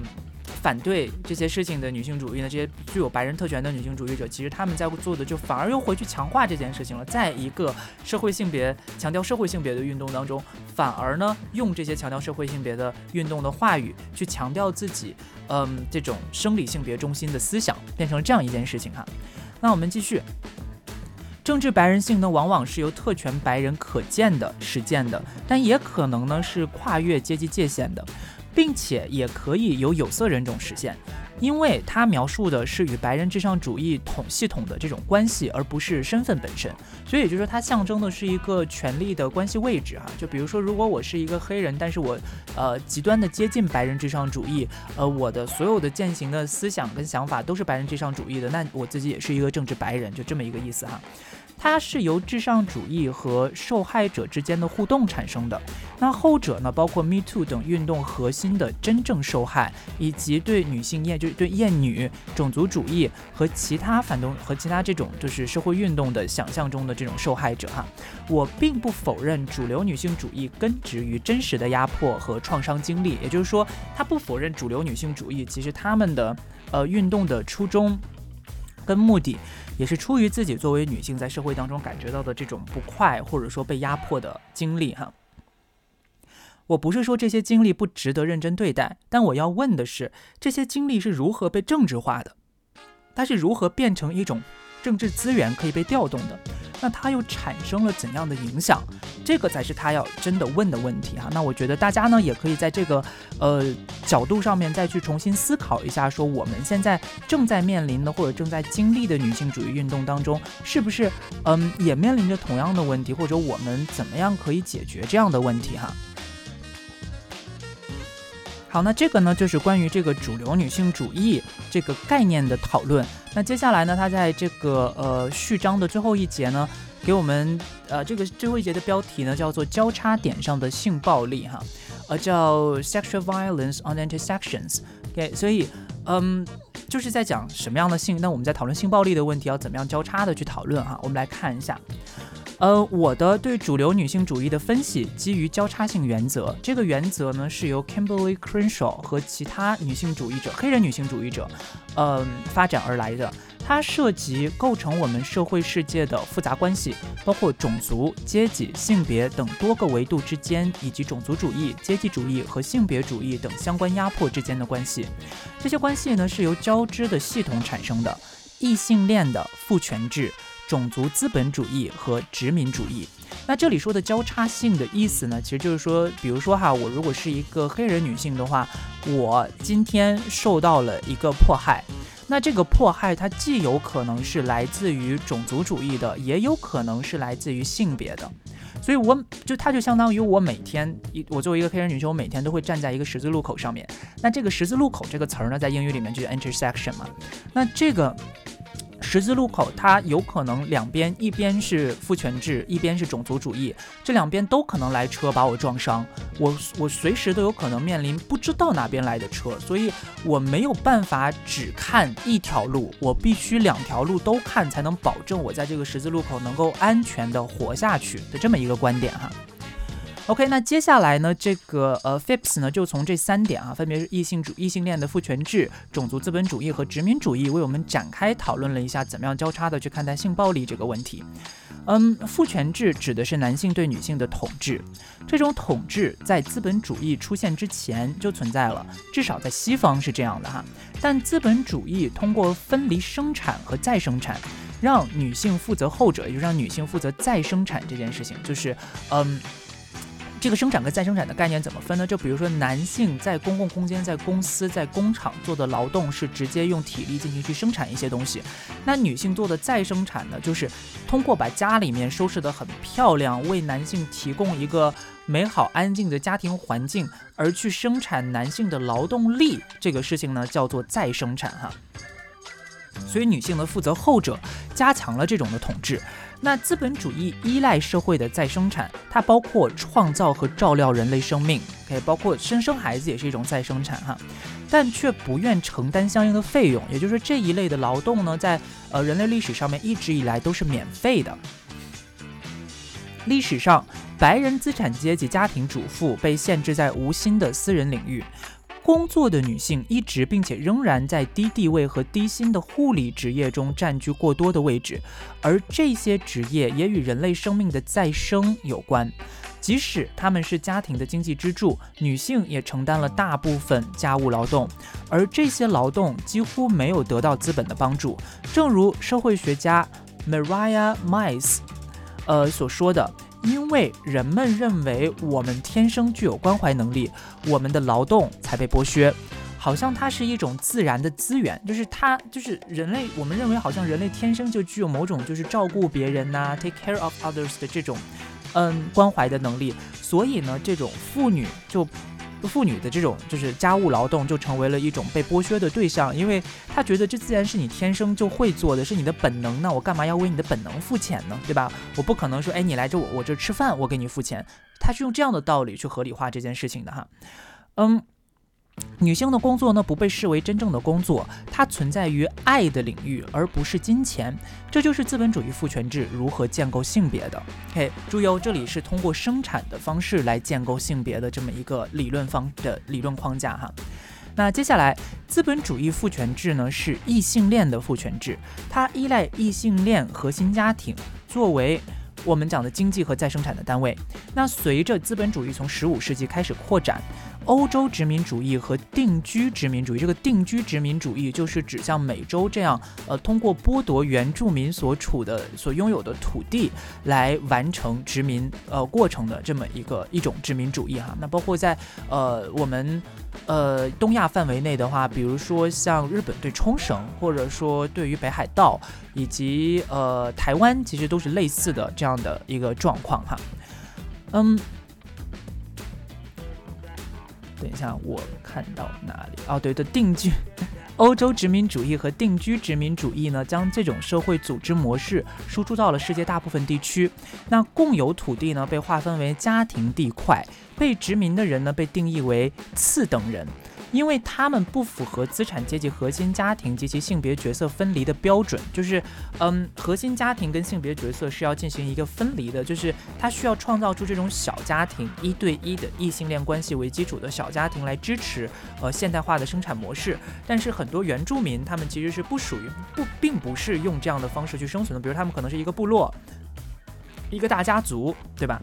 [SPEAKER 1] 反对这些事情的女性主义呢？这些具有白人特权的女性主义者，其实他们在做的就反而又回去强化这件事情了。在一个社会性别强调社会性别的运动当中，反而呢用这些强调社会性别的运动的话语去强调自己，嗯，这种生理性别中心的思想，变成了这样一件事情哈。那我们继续，政治白人性呢，往往是由特权白人可见的实践的，但也可能呢是跨越阶级界限的。并且也可以由有色人种实现，因为它描述的是与白人至上主义统系统的这种关系，而不是身份本身。所以也就是说，它象征的是一个权力的关系位置哈。就比如说，如果我是一个黑人，但是我呃极端的接近白人至上主义，呃我的所有的践行的思想跟想法都是白人至上主义的，那我自己也是一个政治白人，就这么一个意思哈。它是由至上主义和受害者之间的互动产生的。那后者呢，包括 Me Too 等运动核心的真正受害，以及对女性厌，就是对厌女、种族主义和其他反动和其他这种就是社会运动的想象中的这种受害者哈。我并不否认主流女性主义根植于真实的压迫和创伤经历，也就是说，他不否认主流女性主义其实他们的呃运动的初衷跟目的。也是出于自己作为女性在社会当中感觉到的这种不快，或者说被压迫的经历哈。我不是说这些经历不值得认真对待，但我要问的是，这些经历是如何被政治化的？它是如何变成一种？政治资源可以被调动的，那它又产生了怎样的影响？这个才是他要真的问的问题哈。那我觉得大家呢也可以在这个呃角度上面再去重新思考一下，说我们现在正在面临的或者正在经历的女性主义运动当中，是不是嗯也面临着同样的问题，或者我们怎么样可以解决这样的问题哈？好，那这个呢，就是关于这个主流女性主义这个概念的讨论。那接下来呢，他在这个呃序章的最后一节呢，给我们呃这个最后一节的标题呢叫做交叉点上的性暴力哈，呃叫 sexual violence on intersections。OK，所以嗯就是在讲什么样的性？那我们在讨论性暴力的问题要怎么样交叉的去讨论哈？我们来看一下。呃，我的对主流女性主义的分析基于交叉性原则。这个原则呢，是由 Kimberly Crenshaw 和其他女性主义者、黑人女性主义者，呃，发展而来的。它涉及构成我们社会世界的复杂关系，包括种族、阶级、性别等多个维度之间，以及种族主义、阶级主义和性别主义等相关压迫之间的关系。这些关系呢，是由交织的系统产生的。异性恋的父权制。种族资本主义和殖民主义。那这里说的交叉性的意思呢，其实就是说，比如说哈，我如果是一个黑人女性的话，我今天受到了一个迫害，那这个迫害它既有可能是来自于种族主义的，也有可能是来自于性别的。所以我就它就相当于我每天一我作为一个黑人女性，我每天都会站在一个十字路口上面。那这个十字路口这个词儿呢，在英语里面就是 intersection 嘛。那这个。十字路口，它有可能两边一边是父权制，一边是种族主义，这两边都可能来车把我撞伤，我我随时都有可能面临不知道哪边来的车，所以我没有办法只看一条路，我必须两条路都看，才能保证我在这个十字路口能够安全的活下去的这么一个观点哈。OK，那接下来呢？这个呃，Phipps 呢，就从这三点啊，分别是异性主异性恋的父权制、种族资本主义和殖民主义，为我们展开讨论了一下，怎么样交叉的去看待性暴力这个问题。嗯，父权制指的是男性对女性的统治，这种统治在资本主义出现之前就存在了，至少在西方是这样的哈。但资本主义通过分离生产和再生产，让女性负责后者，也就让女性负责再生产这件事情，就是嗯。这个生产跟再生产的概念怎么分呢？就比如说，男性在公共空间、在公司、在工厂做的劳动是直接用体力进行去生产一些东西，那女性做的再生产呢，就是通过把家里面收拾得很漂亮，为男性提供一个美好安静的家庭环境，而去生产男性的劳动力，这个事情呢叫做再生产哈。所以女性呢负责后者，加强了这种的统治。那资本主义依赖社会的再生产，它包括创造和照料人类生命，可以包括生生孩子也是一种再生产哈，但却不愿承担相应的费用，也就是说这一类的劳动呢，在呃人类历史上面一直以来都是免费的。历史上，白人资产阶级家庭主妇被限制在无薪的私人领域。工作的女性一直并且仍然在低地位和低薪的护理职业中占据过多的位置，而这些职业也与人类生命的再生有关。即使他们是家庭的经济支柱，女性也承担了大部分家务劳动，而这些劳动几乎没有得到资本的帮助。正如社会学家 Maria Mice，呃所说的。因为人们认为我们天生具有关怀能力，我们的劳动才被剥削，好像它是一种自然的资源，就是它就是人类，我们认为好像人类天生就具有某种就是照顾别人呐，take care of others 的这种，嗯，关怀的能力，所以呢，这种妇女就。妇女的这种就是家务劳动，就成为了一种被剥削的对象，因为她觉得这自然是你天生就会做的，是你的本能，那我干嘛要为你的本能付钱呢？对吧？我不可能说，哎，你来这我我这吃饭，我给你付钱。他是用这样的道理去合理化这件事情的哈，嗯。女性的工作呢，不被视为真正的工作，它存在于爱的领域，而不是金钱。这就是资本主义父权制如何建构性别的。嘿，注意哦，这里是通过生产的方式来建构性别的这么一个理论方的理论框架哈。那接下来，资本主义父权制呢是异性恋的父权制，它依赖异性恋核心家庭作为。我们讲的经济和再生产的单位，那随着资本主义从十五世纪开始扩展，欧洲殖民主义和定居殖民主义，这个定居殖民主义就是指向美洲这样，呃，通过剥夺原住民所处的、所拥有的土地来完成殖民呃过程的这么一个一种殖民主义哈。那包括在呃我们呃东亚范围内的话，比如说像日本对冲绳，或者说对于北海道。以及呃，台湾其实都是类似的这样的一个状况哈，嗯，等一下我看到哪里哦，对对，定居 欧洲殖民主义和定居殖民主义呢，将这种社会组织模式输出到了世界大部分地区。那共有土地呢，被划分为家庭地块，被殖民的人呢，被定义为次等人。因为他们不符合资产阶级核心家庭及其性别角色分离的标准，就是，嗯，核心家庭跟性别角色是要进行一个分离的，就是他需要创造出这种小家庭一对一的异性恋关系为基础的小家庭来支持呃现代化的生产模式。但是很多原住民他们其实是不属于不，并不是用这样的方式去生存的，比如他们可能是一个部落，一个大家族，对吧？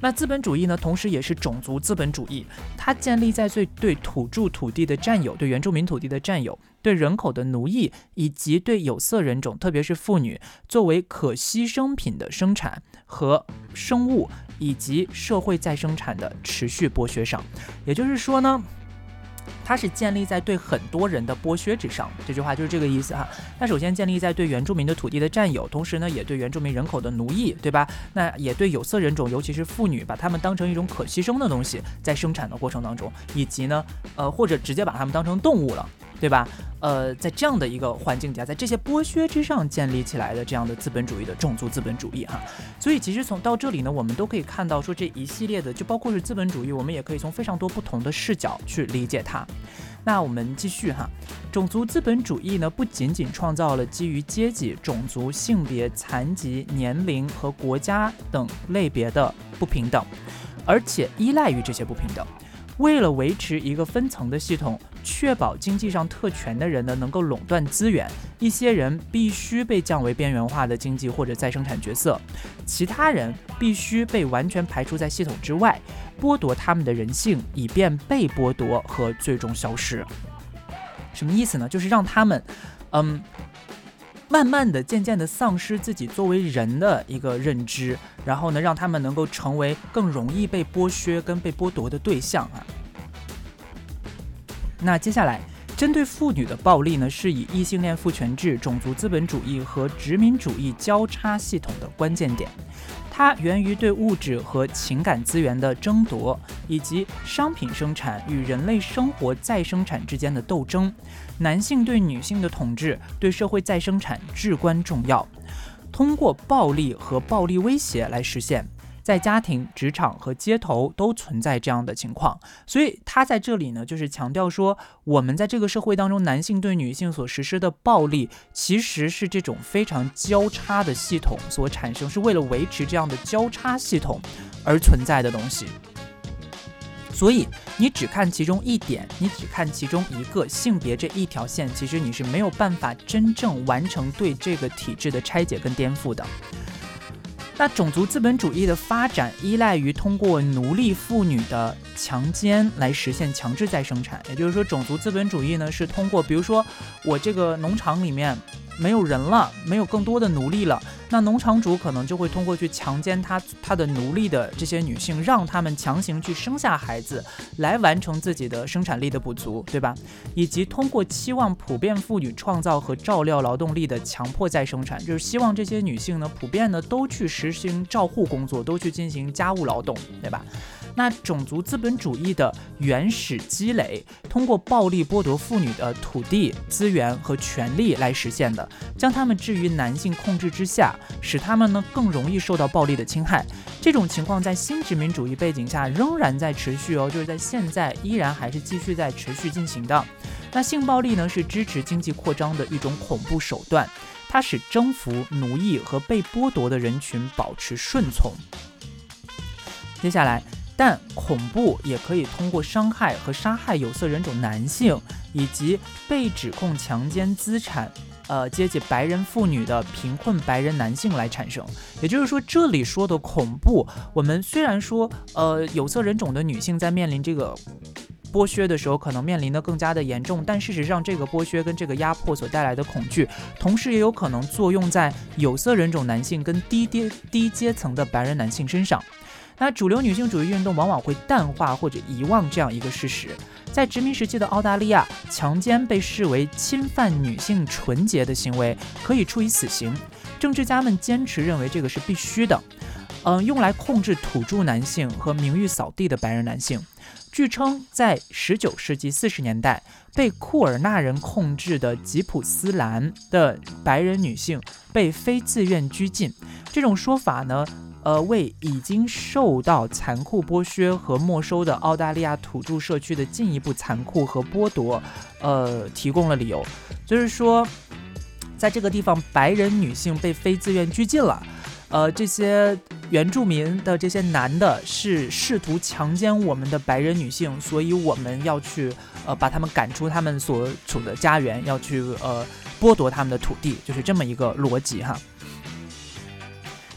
[SPEAKER 1] 那资本主义呢，同时也是种族资本主义，它建立在最对土著土地的占有、对原住民土地的占有、对人口的奴役，以及对有色人种，特别是妇女作为可牺牲品的生产和生物以及社会再生产的持续剥削上。也就是说呢。它是建立在对很多人的剥削之上。这句话就是这个意思哈。它首先建立在对原住民的土地的占有，同时呢，也对原住民人口的奴役，对吧？那也对有色人种，尤其是妇女，把他们当成一种可牺牲的东西，在生产的过程当中，以及呢，呃，或者直接把他们当成动物了。对吧？呃，在这样的一个环境下，在这些剥削之上建立起来的这样的资本主义的种族资本主义哈，所以其实从到这里呢，我们都可以看到说这一系列的，就包括是资本主义，我们也可以从非常多不同的视角去理解它。那我们继续哈，种族资本主义呢，不仅仅创造了基于阶级、种族、性别、残疾、年龄和国家等类别的不平等，而且依赖于这些不平等。为了维持一个分层的系统，确保经济上特权的人呢能够垄断资源，一些人必须被降为边缘化的经济或者再生产角色，其他人必须被完全排除在系统之外，剥夺他们的人性，以便被剥夺和最终消失。什么意思呢？就是让他们，嗯。慢慢的、渐渐的丧失自己作为人的一个认知，然后呢，让他们能够成为更容易被剥削跟被剥夺的对象啊。那接下来，针对妇女的暴力呢，是以异性恋父权制、种族资本主义和殖民主义交叉系统的关键点。它源于对物质和情感资源的争夺，以及商品生产与人类生活再生产之间的斗争。男性对女性的统治对社会再生产至关重要，通过暴力和暴力威胁来实现。在家庭、职场和街头都存在这样的情况，所以他在这里呢，就是强调说，我们在这个社会当中，男性对女性所实施的暴力，其实是这种非常交叉的系统所产生，是为了维持这样的交叉系统而存在的东西。所以你只看其中一点，你只看其中一个性别这一条线，其实你是没有办法真正完成对这个体制的拆解跟颠覆的。那种族资本主义的发展依赖于通过奴隶妇女的强奸来实现强制再生产，也就是说，种族资本主义呢是通过，比如说我这个农场里面。没有人了，没有更多的奴隶了，那农场主可能就会通过去强奸他他的奴隶的这些女性，让他们强行去生下孩子，来完成自己的生产力的补足，对吧？以及通过期望普遍妇女创造和照料劳动力的强迫再生产，就是希望这些女性呢，普遍呢都去实行照护工作，都去进行家务劳动，对吧？那种族资本主义的原始积累，通过暴力剥夺妇女的土地资源和权利来实现的，将他们置于男性控制之下，使他们呢更容易受到暴力的侵害。这种情况在新殖民主义背景下仍然在持续哦，就是在现在依然还是继续在持续进行的。那性暴力呢是支持经济扩张的一种恐怖手段，它使征服、奴役和被剥夺的人群保持顺从。接下来。但恐怖也可以通过伤害和杀害有色人种男性，以及被指控强奸资产，呃，阶级白人妇女的贫困白人男性来产生。也就是说，这里说的恐怖，我们虽然说，呃，有色人种的女性在面临这个剥削的时候，可能面临的更加的严重，但事实上，这个剥削跟这个压迫所带来的恐惧，同时也有可能作用在有色人种男性跟低阶低阶层的白人男性身上。那主流女性主义运动往往会淡化或者遗忘这样一个事实，在殖民时期的澳大利亚，强奸被视为侵犯女性纯洁的行为，可以处以死刑。政治家们坚持认为这个是必须的。嗯，用来控制土著男性和名誉扫地的白人男性。据称，在19世纪40年代，被库尔纳人控制的吉普斯兰的白人女性被非自愿拘禁。这种说法呢？呃，为已经受到残酷剥削和没收的澳大利亚土著社区的进一步残酷和剥夺，呃，提供了理由。就是说，在这个地方，白人女性被非自愿拘禁了。呃，这些原住民的这些男的是试图强奸我们的白人女性，所以我们要去呃把他们赶出他们所处的家园，要去呃剥夺他们的土地，就是这么一个逻辑哈。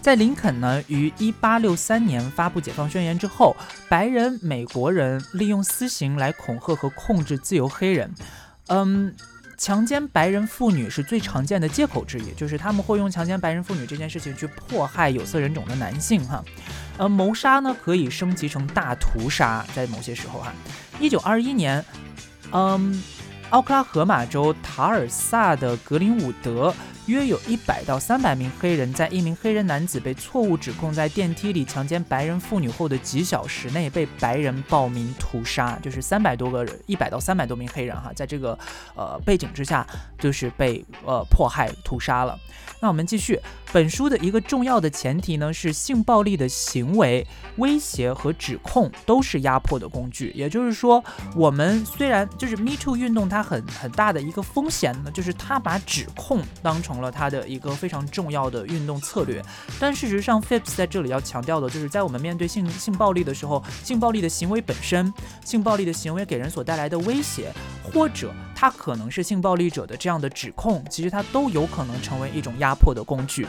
[SPEAKER 1] 在林肯呢于一八六三年发布解放宣言之后，白人美国人利用私刑来恐吓和控制自由黑人。嗯，强奸白人妇女是最常见的借口之一，就是他们会用强奸白人妇女这件事情去迫害有色人种的男性。哈，呃，谋杀呢可以升级成大屠杀，在某些时候哈。一九二一年。嗯，奥克拉荷马州塔尔萨的格林伍德。约有一百到三百名黑人，在一名黑人男子被错误指控在电梯里强奸白人妇女后的几小时内被白人暴民屠杀，就是三百多个人，一百到三百多名黑人哈，在这个呃背景之下，就是被呃迫害屠杀了。那我们继续，本书的一个重要的前提呢是性暴力的行为、威胁和指控都是压迫的工具。也就是说，我们虽然就是 Me Too 运动，它很很大的一个风险呢，就是它把指控当成成了它的一个非常重要的运动策略。但事实上，PHIPS 在这里要强调的就是，在我们面对性性暴力的时候，性暴力的行为本身，性暴力的行为给人所带来的威胁，或者它可能是性暴力者的这样的指控，其实它都有可能成为一种。压迫的工具，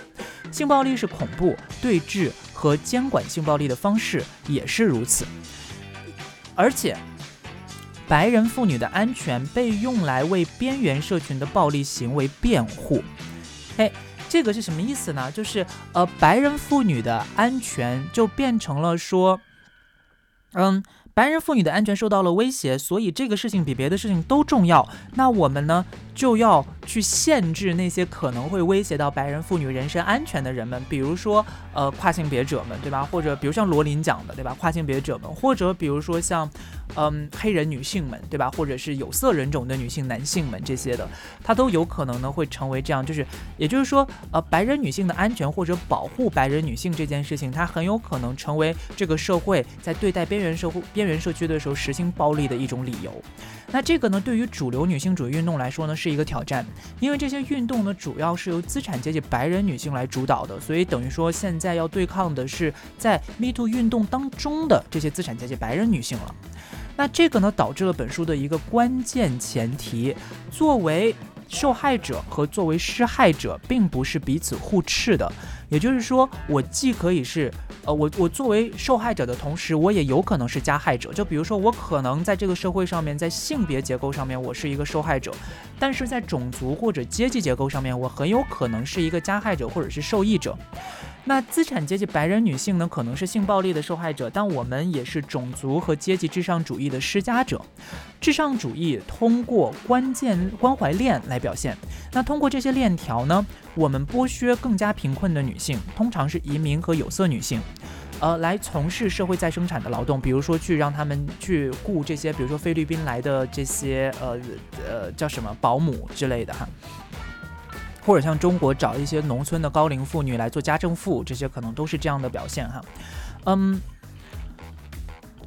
[SPEAKER 1] 性暴力是恐怖对峙和监管性暴力的方式也是如此，而且白人妇女的安全被用来为边缘社群的暴力行为辩护。哎，这个是什么意思呢？就是呃，白人妇女的安全就变成了说，嗯。白人妇女的安全受到了威胁，所以这个事情比别的事情都重要。那我们呢，就要去限制那些可能会威胁到白人妇女人身安全的人们，比如说，呃，跨性别者们，对吧？或者比如像罗琳讲的，对吧？跨性别者们，或者比如说像。嗯，黑人女性们，对吧？或者是有色人种的女性、男性们这些的，它都有可能呢会成为这样，就是，也就是说，呃，白人女性的安全或者保护白人女性这件事情，它很有可能成为这个社会在对待边缘社会、边缘社区的时候实行暴力的一种理由。那这个呢，对于主流女性主义运动来说呢，是一个挑战，因为这些运动呢，主要是由资产阶级白人女性来主导的，所以等于说现在要对抗的是在 Me Too 运动当中的这些资产阶级白人女性了。那这个呢，导致了本书的一个关键前提：作为受害者和作为施害者，并不是彼此互斥的。也就是说，我既可以是，呃，我我作为受害者的同时，我也有可能是加害者。就比如说，我可能在这个社会上面，在性别结构上面，我是一个受害者；但是在种族或者阶级结构上面，我很有可能是一个加害者或者是受益者。那资产阶级白人女性呢，可能是性暴力的受害者，但我们也是种族和阶级至上主义的施加者。至上主义通过关键关怀链来表现。那通过这些链条呢，我们剥削更加贫困的女性，通常是移民和有色女性，呃，来从事社会再生产的劳动，比如说去让他们去雇这些，比如说菲律宾来的这些，呃呃，叫什么保姆之类的哈。或者像中国找一些农村的高龄妇女来做家政妇，这些可能都是这样的表现哈，嗯，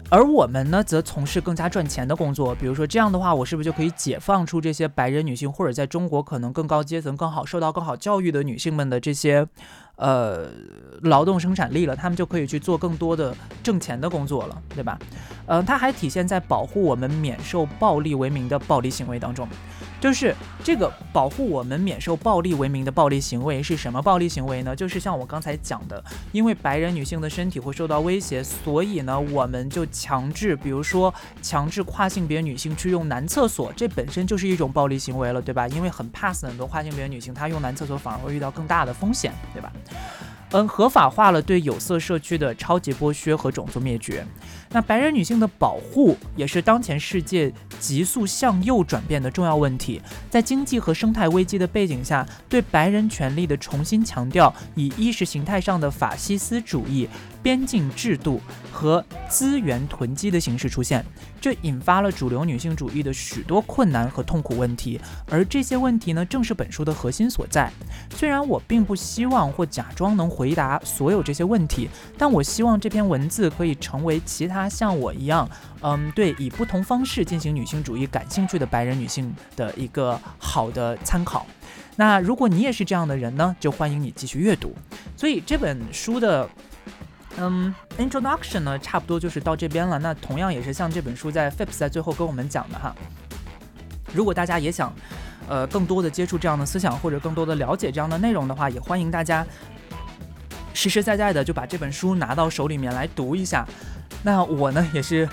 [SPEAKER 1] 而我们呢，则从事更加赚钱的工作，比如说这样的话，我是不是就可以解放出这些白人女性，或者在中国可能更高阶层、更好受到更好教育的女性们的这些呃劳动生产力了？她们就可以去做更多的挣钱的工作了，对吧？嗯，它还体现在保护我们免受暴力为名的暴力行为当中。就是这个保护我们免受暴力为名的暴力行为是什么暴力行为呢？就是像我刚才讲的，因为白人女性的身体会受到威胁，所以呢，我们就强制，比如说强制跨性别女性去用男厕所，这本身就是一种暴力行为了，对吧？因为很怕死很多跨性别女性，她用男厕所反而会遇到更大的风险，对吧？嗯，合法化了对有色社区的超级剥削和种族灭绝。那白人女性的保护也是当前世界急速向右转变的重要问题。在经济和生态危机的背景下，对白人权利的重新强调，以意识形态上的法西斯主义。边境制度和资源囤积的形式出现，这引发了主流女性主义的许多困难和痛苦问题，而这些问题呢，正是本书的核心所在。虽然我并不希望或假装能回答所有这些问题，但我希望这篇文字可以成为其他像我一样，嗯，对以不同方式进行女性主义感兴趣的白人女性的一个好的参考。那如果你也是这样的人呢，就欢迎你继续阅读。所以这本书的。嗯，introduction 呢，差不多就是到这边了。那同样也是像这本书在 Phipps 在最后跟我们讲的哈，如果大家也想，呃，更多的接触这样的思想，或者更多的了解这样的内容的话，也欢迎大家实实在在的就把这本书拿到手里面来读一下。那我呢，也是。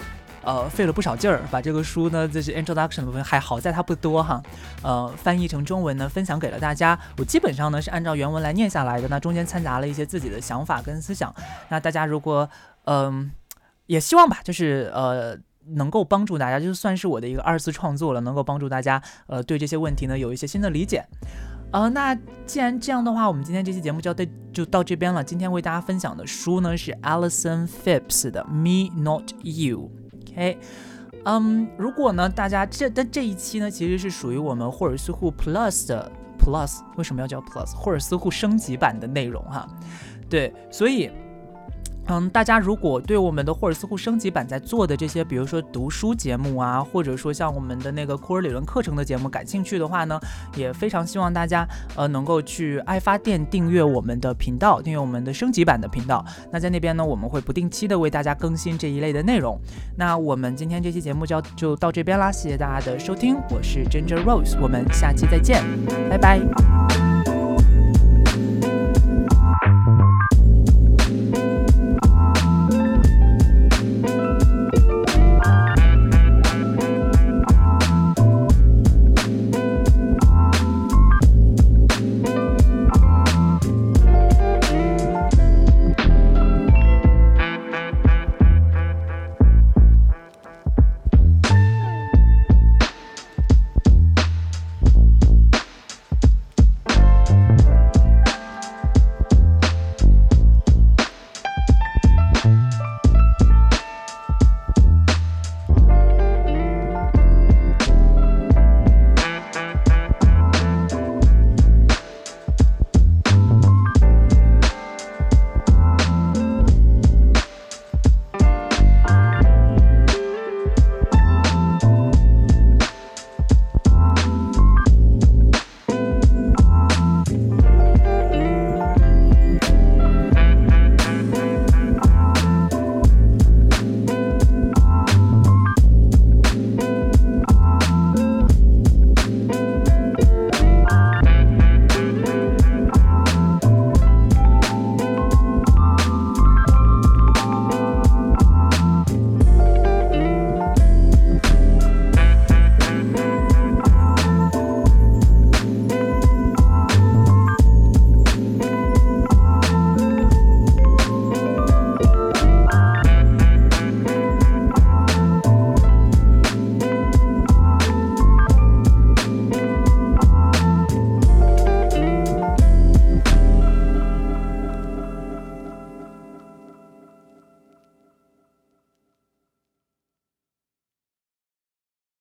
[SPEAKER 1] 呃，费了不少劲儿，把这个书呢，这是 introduction 部分，还好在它不多哈，呃，翻译成中文呢，分享给了大家。我基本上呢是按照原文来念下来的，那中间掺杂了一些自己的想法跟思想。那大家如果，嗯，也希望吧，就是呃。能够帮助大家，就算是我的一个二次创作了，能够帮助大家呃对这些问题呢有一些新的理解。呃，那既然这样的话，我们今天这期节目就要到就到这边了。今天为大家分享的书呢是 Alison Phips 的《Me Not You》。OK，嗯，如果呢大家这但这一期呢其实是属于我们霍尔斯库 Plus 的 Plus，为什么要叫 Plus？霍尔斯库升级版的内容哈。对，所以。嗯，大家如果对我们的霍尔斯库升级版在做的这些，比如说读书节目啊，或者说像我们的那个库尔理论课程的节目感兴趣的话呢，也非常希望大家呃能够去爱发电订阅我们的频道，订阅我们的升级版的频道。那在那边呢，我们会不定期的为大家更新这一类的内容。那我们今天这期节目就就到这边啦，谢谢大家的收听，我是 Ginger Rose，我们下期再见，拜拜。